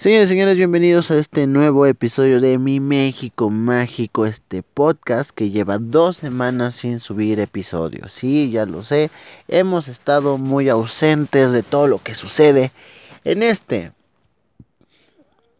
Señores y señores, bienvenidos a este nuevo episodio de Mi México Mágico, este podcast que lleva dos semanas sin subir episodios. Sí, ya lo sé, hemos estado muy ausentes de todo lo que sucede en este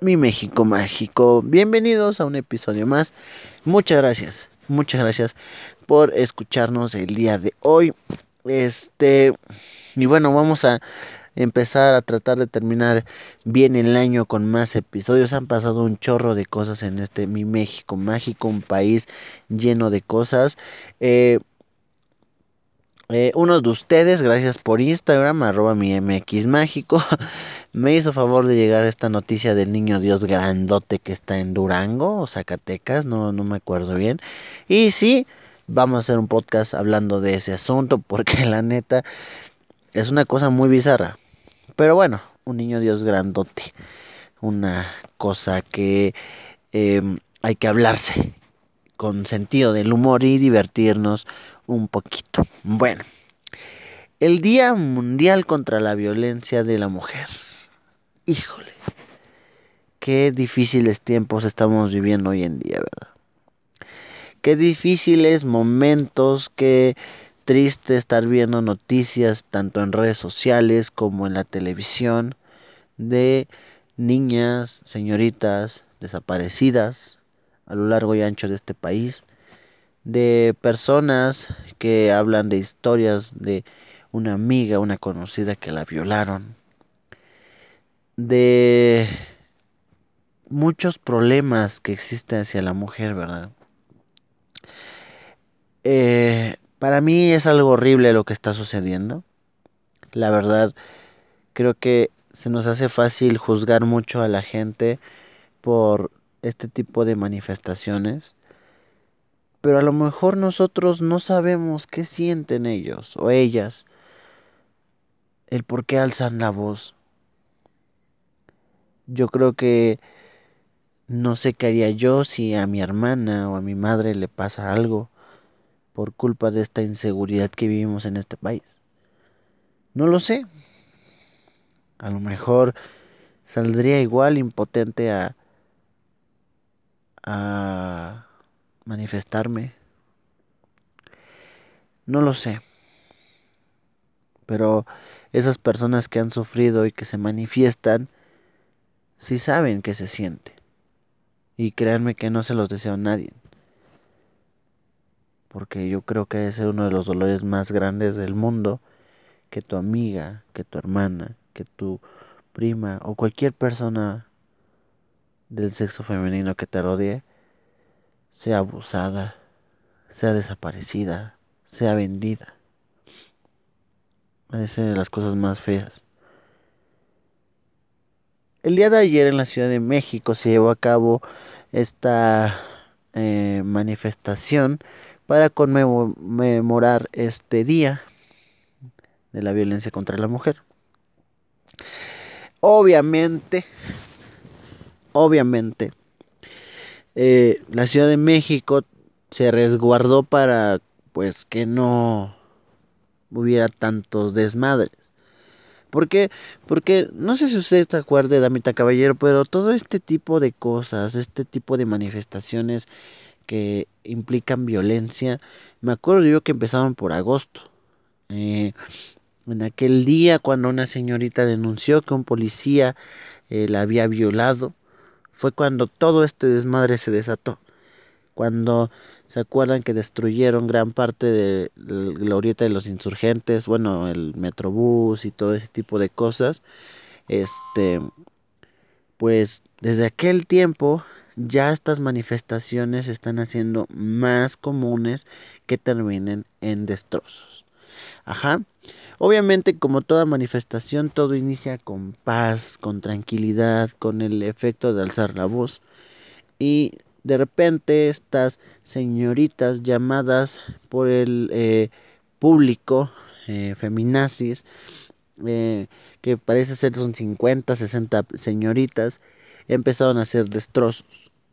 Mi México Mágico. Bienvenidos a un episodio más. Muchas gracias, muchas gracias por escucharnos el día de hoy. Este, y bueno, vamos a empezar a tratar de terminar bien el año con más episodios. Han pasado un chorro de cosas en este mi México mágico, un país lleno de cosas. Eh, eh, uno de ustedes, gracias por Instagram, arroba mi MX mágico, me hizo favor de llegar esta noticia del niño Dios grandote que está en Durango o Zacatecas, no, no me acuerdo bien. Y sí, vamos a hacer un podcast hablando de ese asunto porque la neta es una cosa muy bizarra. Pero bueno, un niño Dios grandote. Una cosa que em, hay que hablarse con sentido del humor y divertirnos un poquito. Bueno, el Día Mundial contra la Violencia de la Mujer. Híjole, qué difíciles tiempos estamos viviendo hoy en día, ¿verdad? Qué difíciles momentos, qué triste estar viendo noticias tanto en redes sociales como en la televisión de niñas, señoritas desaparecidas a lo largo y ancho de este país, de personas que hablan de historias de una amiga, una conocida que la violaron, de muchos problemas que existen hacia la mujer, ¿verdad? Eh, para mí es algo horrible lo que está sucediendo. La verdad, creo que se nos hace fácil juzgar mucho a la gente por este tipo de manifestaciones. Pero a lo mejor nosotros no sabemos qué sienten ellos o ellas. El por qué alzan la voz. Yo creo que no sé qué haría yo si a mi hermana o a mi madre le pasa algo por culpa de esta inseguridad que vivimos en este país? No lo sé. A lo mejor saldría igual impotente a, a manifestarme. No lo sé. Pero esas personas que han sufrido y que se manifiestan, sí saben que se siente. Y créanme que no se los deseo a nadie porque yo creo que es uno de los dolores más grandes del mundo, que tu amiga, que tu hermana, que tu prima o cualquier persona del sexo femenino que te rodee sea abusada, sea desaparecida, sea vendida. Es de las cosas más feas. El día de ayer en la Ciudad de México se llevó a cabo esta eh, manifestación para conmemorar este día de la violencia contra la mujer. Obviamente, obviamente, eh, la Ciudad de México se resguardó para pues que no hubiera tantos desmadres. ¿Por qué? Porque no sé si usted se acuerde, Damita Caballero, pero todo este tipo de cosas, este tipo de manifestaciones que implican violencia. Me acuerdo yo que empezaban por agosto. Eh, en aquel día cuando una señorita denunció que un policía eh, la había violado, fue cuando todo este desmadre se desató. Cuando se acuerdan que destruyeron gran parte de la glorieta de los insurgentes, bueno, el metrobús y todo ese tipo de cosas. Este, pues desde aquel tiempo ya estas manifestaciones están haciendo más comunes que terminen en destrozos. Ajá. Obviamente, como toda manifestación, todo inicia con paz, con tranquilidad, con el efecto de alzar la voz. Y de repente estas señoritas llamadas por el eh, público, eh, feminazis, eh, que parece ser son 50, 60 señoritas, empezaron a hacer destrozos.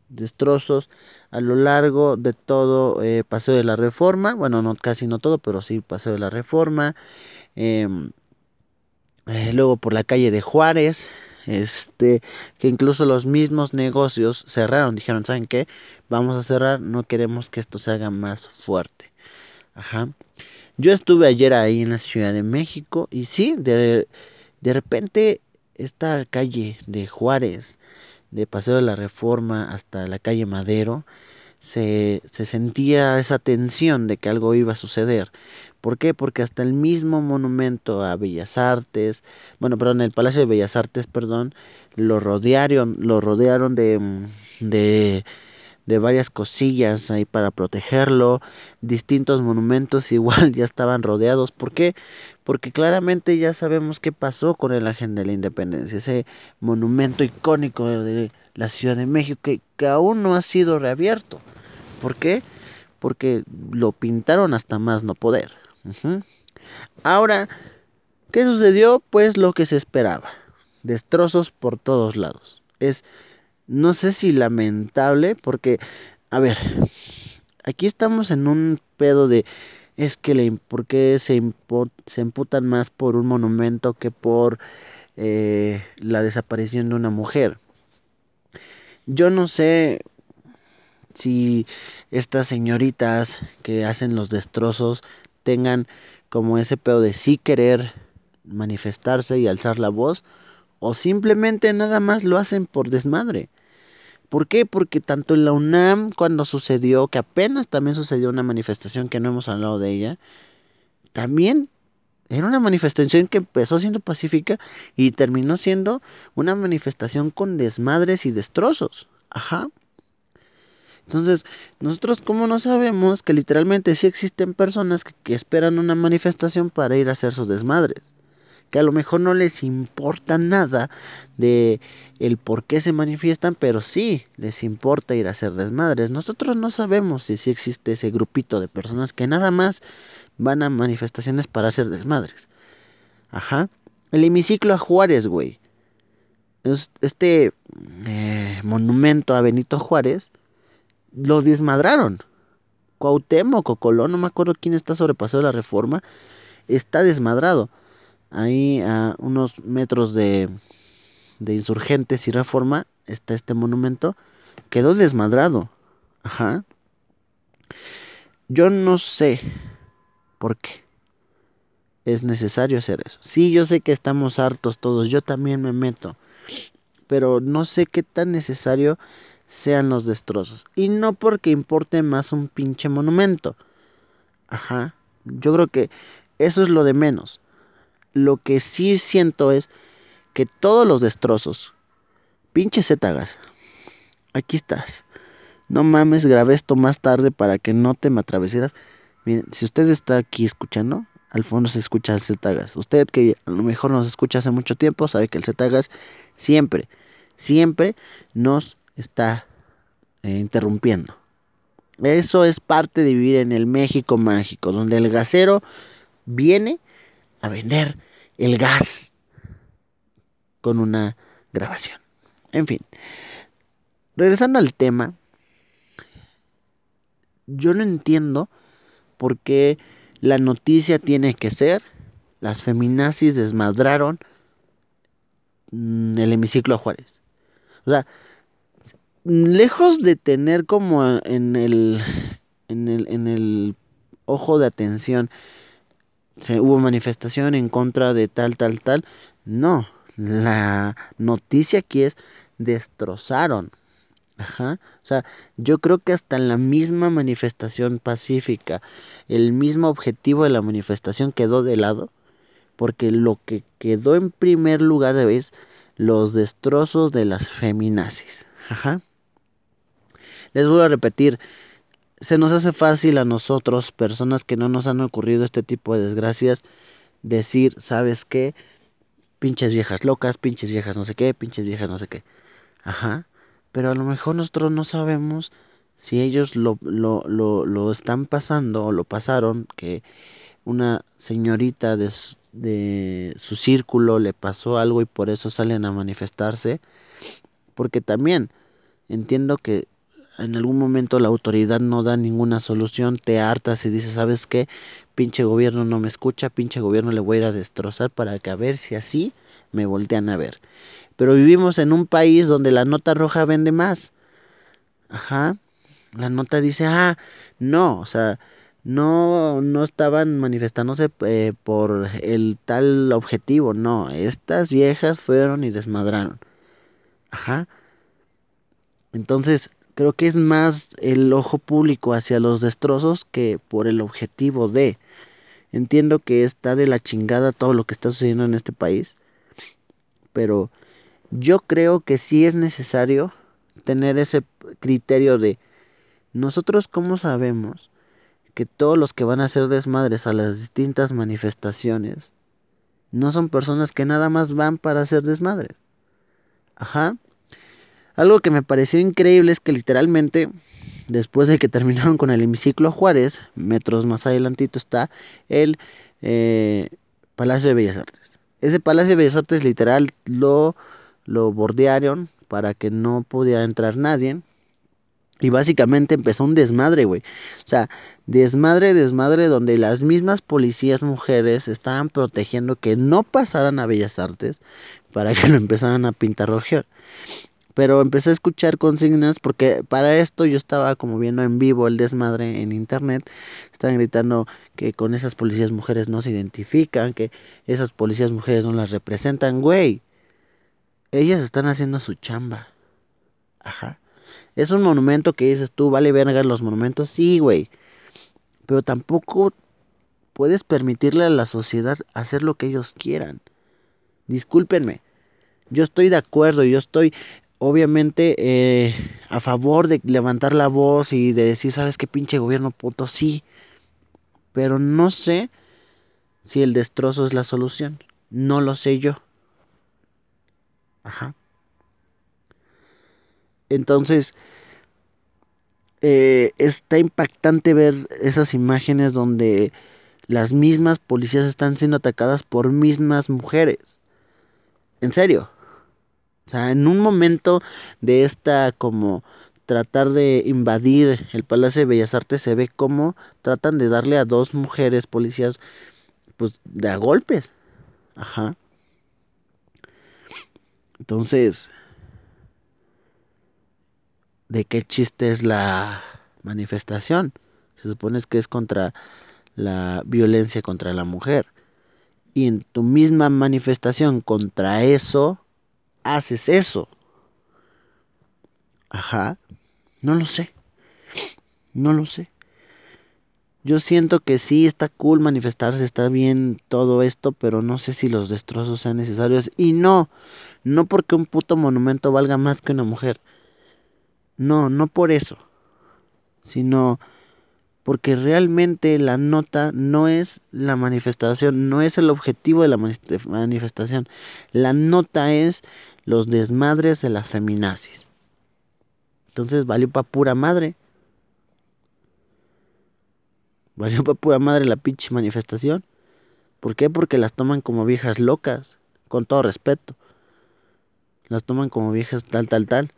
Destrozos a lo largo de todo eh, Paseo de la Reforma. Bueno, no casi no todo, pero sí Paseo de la Reforma. Em, eh, luego por la calle de Juárez. este que incluso los mismos negocios cerraron dijeron saben qué vamos a cerrar no queremos que esto se haga más fuerte ajá yo estuve ayer ahí en la Ciudad de México y sí de, de repente esta calle de Juárez de Paseo de la Reforma hasta la calle Madero se, se sentía esa tensión de que algo iba a suceder ¿Por qué? Porque hasta el mismo monumento a Bellas Artes, bueno, perdón, el Palacio de Bellas Artes, perdón, lo rodearon, lo rodearon de, mm, de, de varias cosillas ahí para protegerlo. Distintos monumentos igual ya estaban rodeados. ¿Por qué? Porque claramente ya sabemos qué pasó con el Ángel de la Independencia, ese monumento icónico de la Ciudad de México que, que aún no ha sido reabierto. ¿Por qué? Porque lo pintaron hasta más no poder. Ahora, ¿qué sucedió? Pues lo que se esperaba. Destrozos por todos lados. Es, no sé si lamentable, porque, a ver, aquí estamos en un pedo de, es que, le, ¿por qué se, se imputan más por un monumento que por eh, la desaparición de una mujer? Yo no sé si estas señoritas que hacen los destrozos tengan como ese pedo de sí querer manifestarse y alzar la voz, o simplemente nada más lo hacen por desmadre. ¿Por qué? Porque tanto en la UNAM, cuando sucedió, que apenas también sucedió una manifestación que no hemos hablado de ella, también era una manifestación que empezó siendo pacífica y terminó siendo una manifestación con desmadres y destrozos. Ajá. Entonces, nosotros como no sabemos que literalmente sí existen personas que, esperan una manifestación para ir a hacer sus desmadres. Que a lo mejor no les importa nada de el por qué se manifiestan, pero sí les importa ir a hacer desmadres. Nosotros no sabemos si sí existe ese grupito de personas que nada más van a manifestaciones para hacer desmadres. Ajá. El hemiciclo a Juárez, güey. Este eh, monumento a Benito Juárez lo desmadraron. Cuauhtémoc o Colón, no me acuerdo quién está sobrepasado la reforma, está desmadrado. Ahí a unos metros de, de insurgentes y reforma está este monumento. Quedó desmadrado. Ajá. Yo no sé por qué es necesario hacer eso. Sí, yo sé que estamos hartos todos, yo también me meto. Pero no sé qué tan necesario sean los destrozos. Y no porque importe más un pinche monumento. Ajá. Yo creo que eso es lo de menos. Lo que sí siento es que todos los destrozos, pinche Zetagas, aquí estás. No mames, grabé esto más tarde para que no te me atravesieras. Miren, si usted está aquí escuchando, al fondo se escucha Zetagas. Usted que a lo mejor nos escucha hace mucho tiempo, sabe que el Zetagas siempre, siempre nos está eh, interrumpiendo. Eso es parte de vivir en el México mágico, donde el gasero viene a vender el gas con una grabación. En fin, regresando al tema, yo no entiendo por qué la noticia tiene que ser las feminazis desmadraron mm, el hemiciclo a Juárez. O sea, lejos de tener como en el, en el, en el ojo de atención, se, hubo manifestación en contra de tal, tal, tal, no, la noticia aquí es destrozaron. Ajá. O sea, yo creo que hasta en la misma manifestación pacífica, el mismo objetivo de la manifestación quedó de lado, porque lo que quedó en primer lugar es los destrozos de las feminazis. Ajá. Les voy a repetir, se nos hace fácil a nosotros, personas que no nos han ocurrido este tipo de desgracias, decir, ¿sabes qué? Pinches viejas locas, pinches viejas no sé qué, pinches viejas no sé qué. Ajá. Pero a lo mejor nosotros no sabemos si ellos lo, lo, lo, lo están pasando o lo pasaron, que una señorita de, de su círculo le pasó algo y por eso salen a manifestarse. Porque también entiendo que en algún momento la autoridad no da ninguna solución, te hartas y dices, ¿sabes qué? Pinche gobierno no me escucha, pinche gobierno le voy a ir a destrozar para que a ver si así me voltean a ver. Pero vivimos en un país donde la nota roja vende más. Ajá. La nota dice, ah, no, o sea, no, no estaban manifestándose eh, por el tal objetivo, no, estas viejas fueron y desmadraron. Ajá. Entonces, creo que es más el ojo público hacia los destrozos que por el objetivo de. Entiendo que está de la chingada todo lo que está sucediendo en este país, pero yo creo que sí es necesario tener ese criterio de nosotros cómo sabemos que todos los que van a hacer desmadres a las distintas manifestaciones no son personas que nada más van para hacer desmadres. Ajá. Algo que me pareció increíble es que literalmente, después de que terminaron con el hemiciclo Juárez, metros más adelantito está el eh, Palacio de Bellas Artes. Ese Palacio de Bellas Artes literal lo, lo bordearon para que no pudiera entrar nadie. Y básicamente empezó un desmadre, güey. O sea, desmadre, desmadre, donde las mismas policías mujeres estaban protegiendo que no pasaran a Bellas Artes para que lo empezaran a pintar rojo. Pero empecé a escuchar consignas porque para esto yo estaba como viendo en vivo el desmadre en internet. Estaban gritando que con esas policías mujeres no se identifican, que esas policías mujeres no las representan. Güey, ellas están haciendo su chamba. Ajá. Es un monumento que dices tú, vale verga los monumentos. Sí, güey. Pero tampoco puedes permitirle a la sociedad hacer lo que ellos quieran. Discúlpenme. Yo estoy de acuerdo, yo estoy obviamente eh, a favor de levantar la voz y de decir, ¿sabes qué pinche gobierno puto? Sí, pero no sé si el destrozo es la solución. No lo sé yo. Ajá. Entonces, eh, está impactante ver esas imágenes donde las mismas policías están siendo atacadas por mismas mujeres. En serio. O sea, en un momento de esta como tratar de invadir el Palacio de Bellas Artes se ve como tratan de darle a dos mujeres policías pues de a golpes. Ajá. Entonces, ¿de qué chiste es la manifestación? Se supone que es contra la violencia contra la mujer. Y en tu misma manifestación contra eso, haces eso? Ajá, no lo sé. No lo sé. Yo siento que sí está cool manifestarse, está bien todo esto, pero no sé si los destrozos sean necesarios. Y no, no porque un puto monumento valga más que una mujer. No, no por eso. Sino porque realmente la nota no es la manifestación, no es el objetivo de la manifestación. La nota es los desmadres de las feminazis. Entonces valió para pura madre. Valió para pura madre la pinche manifestación. ¿Por qué? Porque las toman como viejas locas, con todo respeto. Las toman como viejas tal, tal, tal.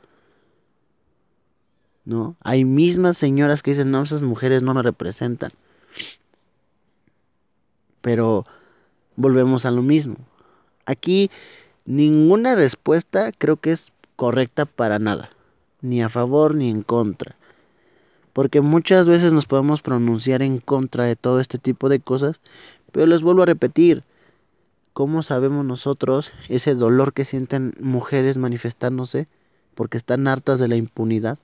¿No? Hay mismas señoras que dicen, no, esas mujeres no me representan. Pero volvemos a lo mismo. Aquí Ninguna respuesta creo que es correcta para nada, ni a favor ni en contra. Porque muchas veces nos podemos pronunciar en contra de todo este tipo de cosas, pero les vuelvo a repetir, ¿cómo sabemos nosotros ese dolor que sienten mujeres manifestándose porque están hartas de la impunidad?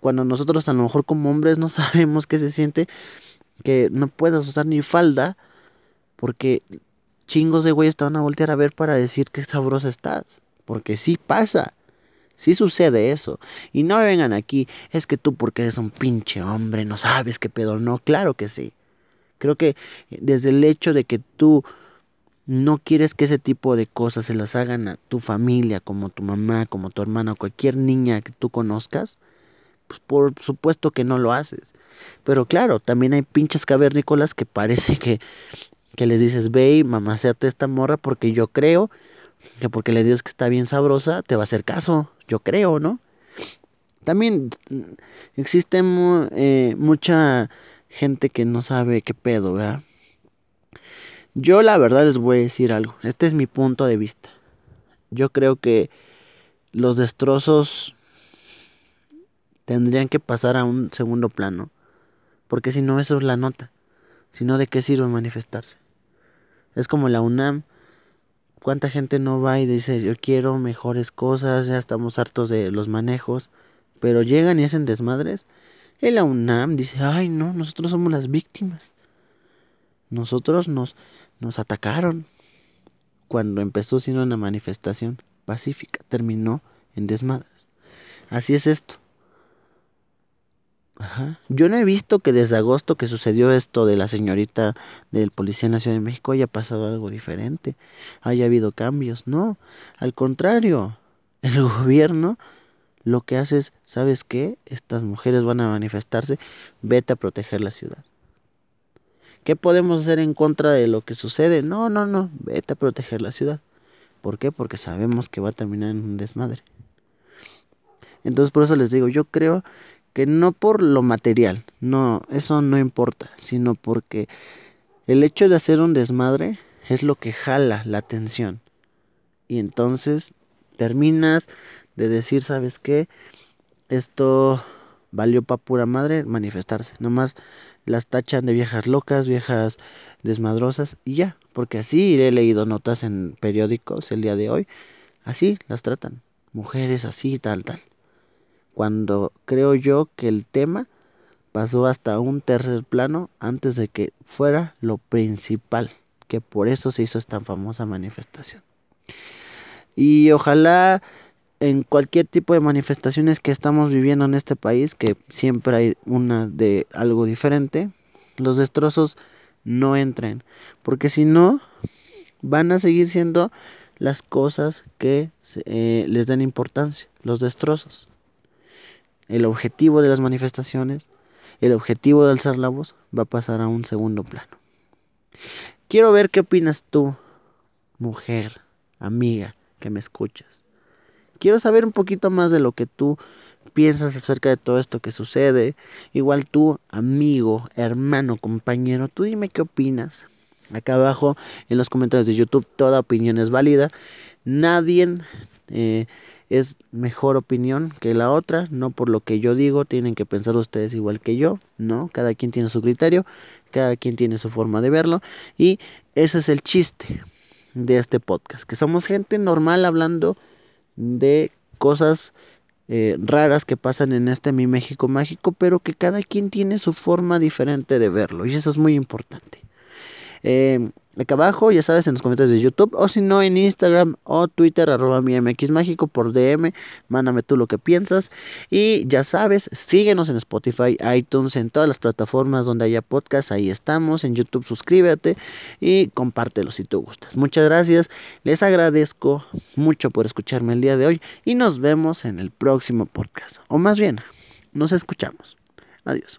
Cuando nosotros a lo mejor como hombres no sabemos qué se siente que no puedas usar ni falda porque chingos de güeyes te van a voltear a ver para decir que sabrosa estás. Porque sí pasa. Sí sucede eso. Y no vengan aquí, es que tú porque eres un pinche hombre, no sabes qué pedo. No, claro que sí. Creo que desde el hecho de que tú no quieres que ese tipo de cosas se las hagan a tu familia, como tu mamá, como tu hermana, o cualquier niña que tú conozcas, pues por supuesto que no lo haces. Pero claro, también hay pinches cavernícolas que parece que que les dices, ve y mamaseate esta morra porque yo creo que porque le dices que está bien sabrosa, te va a hacer caso, yo creo, ¿no? También existe eh, mucha gente que no sabe qué pedo, ¿verdad? Yo la verdad les voy a decir algo, este es mi punto de vista. yo creo que los destrozos tendrían que pasar a un segundo plano. Porque si no, eso es la nota. Si no, ¿de qué sirve manifestarse? Es como la UNAM. ¿Cuánta gente no va y dice, yo quiero mejores cosas, ya estamos hartos de los manejos? Pero llegan y hacen desmadres. Y la UNAM dice, ay no, nosotros somos las víctimas. Nosotros nos, nos atacaron. Cuando empezó siendo una manifestación pacífica, terminó en desmadres. Así es esto. Ajá. Yo no he visto que desde agosto que sucedió esto de la señorita del policía en la Ciudad de México haya pasado algo diferente, haya habido cambios. No, al contrario, el gobierno lo que hace es, ¿sabes qué? Estas mujeres van a manifestarse, vete a proteger la ciudad. ¿Qué podemos hacer en contra de lo que sucede? No, no, no, vete a proteger la ciudad. ¿Por qué? Porque sabemos que va a terminar en un desmadre. Entonces por eso les digo, yo creo que no por lo material, no, eso no importa, sino porque el hecho de hacer un desmadre es lo que jala la atención. Y entonces terminas de decir, ¿sabes qué? Esto valió pa' pura madre manifestarse. Nomás las tachan de viejas locas, viejas desmadrosas y ya. Porque así he leído notas en periódicos el día de hoy. Así las tratan. Mujeres así, tal, tal cuando creo yo que el tema pasó hasta un tercer plano antes de que fuera lo principal, que por eso se hizo esta famosa manifestación. Y ojalá en cualquier tipo de manifestaciones que estamos viviendo en este país, que siempre hay una de algo diferente, los destrozos no entren, porque si no, van a seguir siendo las cosas que eh, les den importancia, los destrozos el objetivo de las manifestaciones, el objetivo de alzar la voz, va a pasar a un segundo plano. Quiero ver qué opinas tú, mujer, amiga, que me escuchas. Quiero saber un poquito más de lo que tú piensas acerca de todo esto que sucede. Igual tú, amigo, hermano, compañero, tú dime qué opinas. Acá abajo en los comentarios de YouTube toda opinión es válida. Nadie eh, es mejor opinión que la otra, no por lo que yo digo, tienen que pensar ustedes igual que yo, ¿no? Cada quien tiene su criterio, cada quien tiene su forma de verlo y ese es el chiste de este podcast, que somos gente normal hablando de cosas eh, raras que pasan en este mi México mágico, pero que cada quien tiene su forma diferente de verlo y eso es muy importante. Eh, acá abajo, ya sabes, en los comentarios de YouTube, o si no, en Instagram o Twitter, arroba mi MX Mágico por DM, mándame tú lo que piensas. Y ya sabes, síguenos en Spotify, iTunes, en todas las plataformas donde haya podcast, ahí estamos. En YouTube, suscríbete y compártelo si tú gustas. Muchas gracias, les agradezco mucho por escucharme el día de hoy y nos vemos en el próximo podcast. O más bien, nos escuchamos. Adiós.